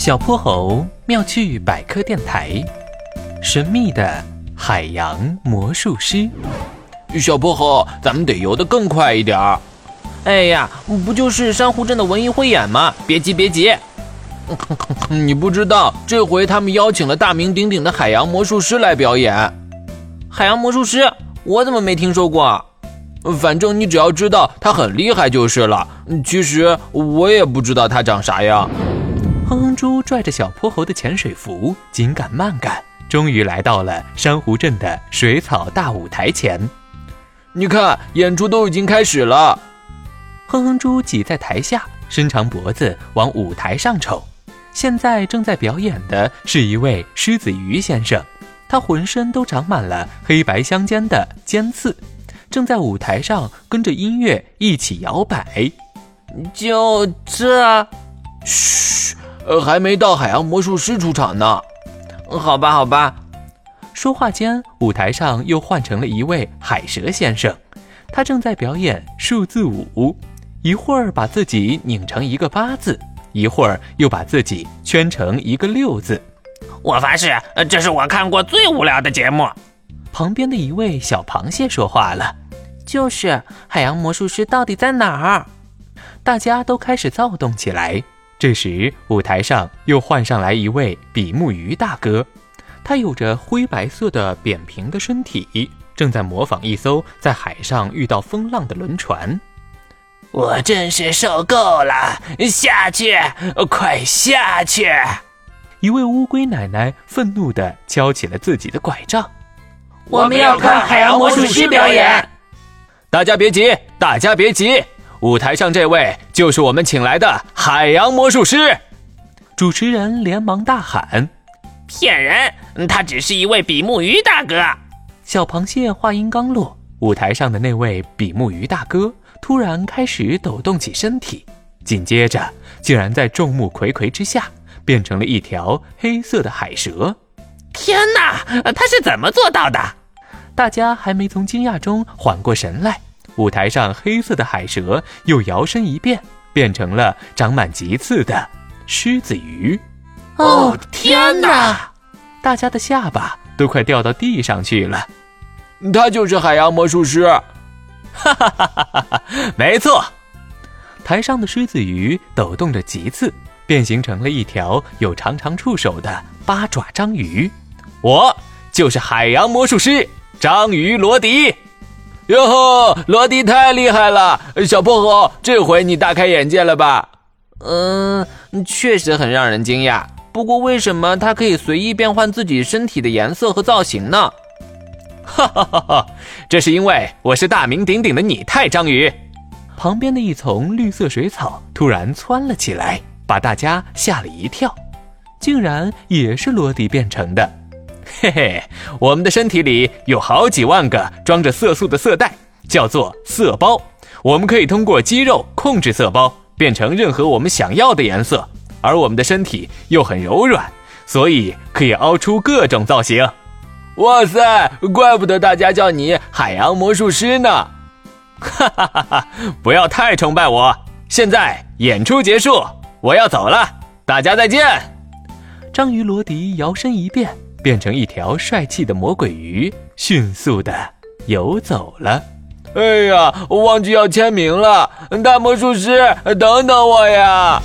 小泼猴妙趣百科电台，神秘的海洋魔术师。小泼猴，咱们得游得更快一点儿。哎呀，不就是珊瑚镇的文艺汇演吗？别急，别急。你不知道，这回他们邀请了大名鼎鼎的海洋魔术师来表演。海洋魔术师，我怎么没听说过？反正你只要知道他很厉害就是了。其实我也不知道他长啥样。猪拽着小泼猴的潜水服，紧赶慢赶，终于来到了珊瑚镇的水草大舞台前。你看，演出都已经开始了。哼哼猪挤在台下，伸长脖子往舞台上瞅。现在正在表演的是一位狮子鱼先生，他浑身都长满了黑白相间的尖刺。正在舞台上跟着音乐一起摇摆，就这，嘘，呃，还没到海洋魔术师出场呢。好吧，好吧。说话间，舞台上又换成了一位海蛇先生，他正在表演数字舞，一会儿把自己拧成一个八字，一会儿又把自己圈成一个六字。我发誓，这是我看过最无聊的节目。旁边的一位小螃蟹说话了。就是海洋魔术师到底在哪儿？大家都开始躁动起来。这时，舞台上又换上来一位比目鱼大哥，他有着灰白色的扁平的身体，正在模仿一艘在海上遇到风浪的轮船。我真是受够了！下去，快下去！一位乌龟奶奶愤怒地敲起了自己的拐杖。我们要看海洋魔术师表演。大家别急，大家别急，舞台上这位就是我们请来的海洋魔术师。主持人连忙大喊：“骗人！他只是一位比目鱼大哥。”小螃蟹话音刚落，舞台上的那位比目鱼大哥突然开始抖动起身体，紧接着竟然在众目睽睽之下变成了一条黑色的海蛇。天哪，他是怎么做到的？大家还没从惊讶中缓过神来，舞台上黑色的海蛇又摇身一变，变成了长满棘刺的狮子鱼。哦天哪！大家的下巴都快掉到地上去了。他就是海洋魔术师。哈哈哈哈哈！没错，台上的狮子鱼抖动着棘刺，变形成了一条有长长触手的八爪章鱼。我就是海洋魔术师。章鱼罗迪，哟呵，罗迪太厉害了！小泼猴，这回你大开眼界了吧？嗯，确实很让人惊讶。不过，为什么他可以随意变换自己身体的颜色和造型呢？哈哈哈哈！这是因为我是大名鼎鼎的拟态章鱼。旁边的一丛绿色水草突然窜了起来，把大家吓了一跳，竟然也是罗迪变成的。嘿嘿，我们的身体里有好几万个装着色素的色带，叫做色包。我们可以通过肌肉控制色包，变成任何我们想要的颜色。而我们的身体又很柔软，所以可以凹出各种造型。哇塞，怪不得大家叫你海洋魔术师呢！哈哈哈哈！不要太崇拜我。现在演出结束，我要走了，大家再见。章鱼罗迪摇身一变。变成一条帅气的魔鬼鱼，迅速的游走了。哎呀，我忘记要签名了，大魔术师，等等我呀！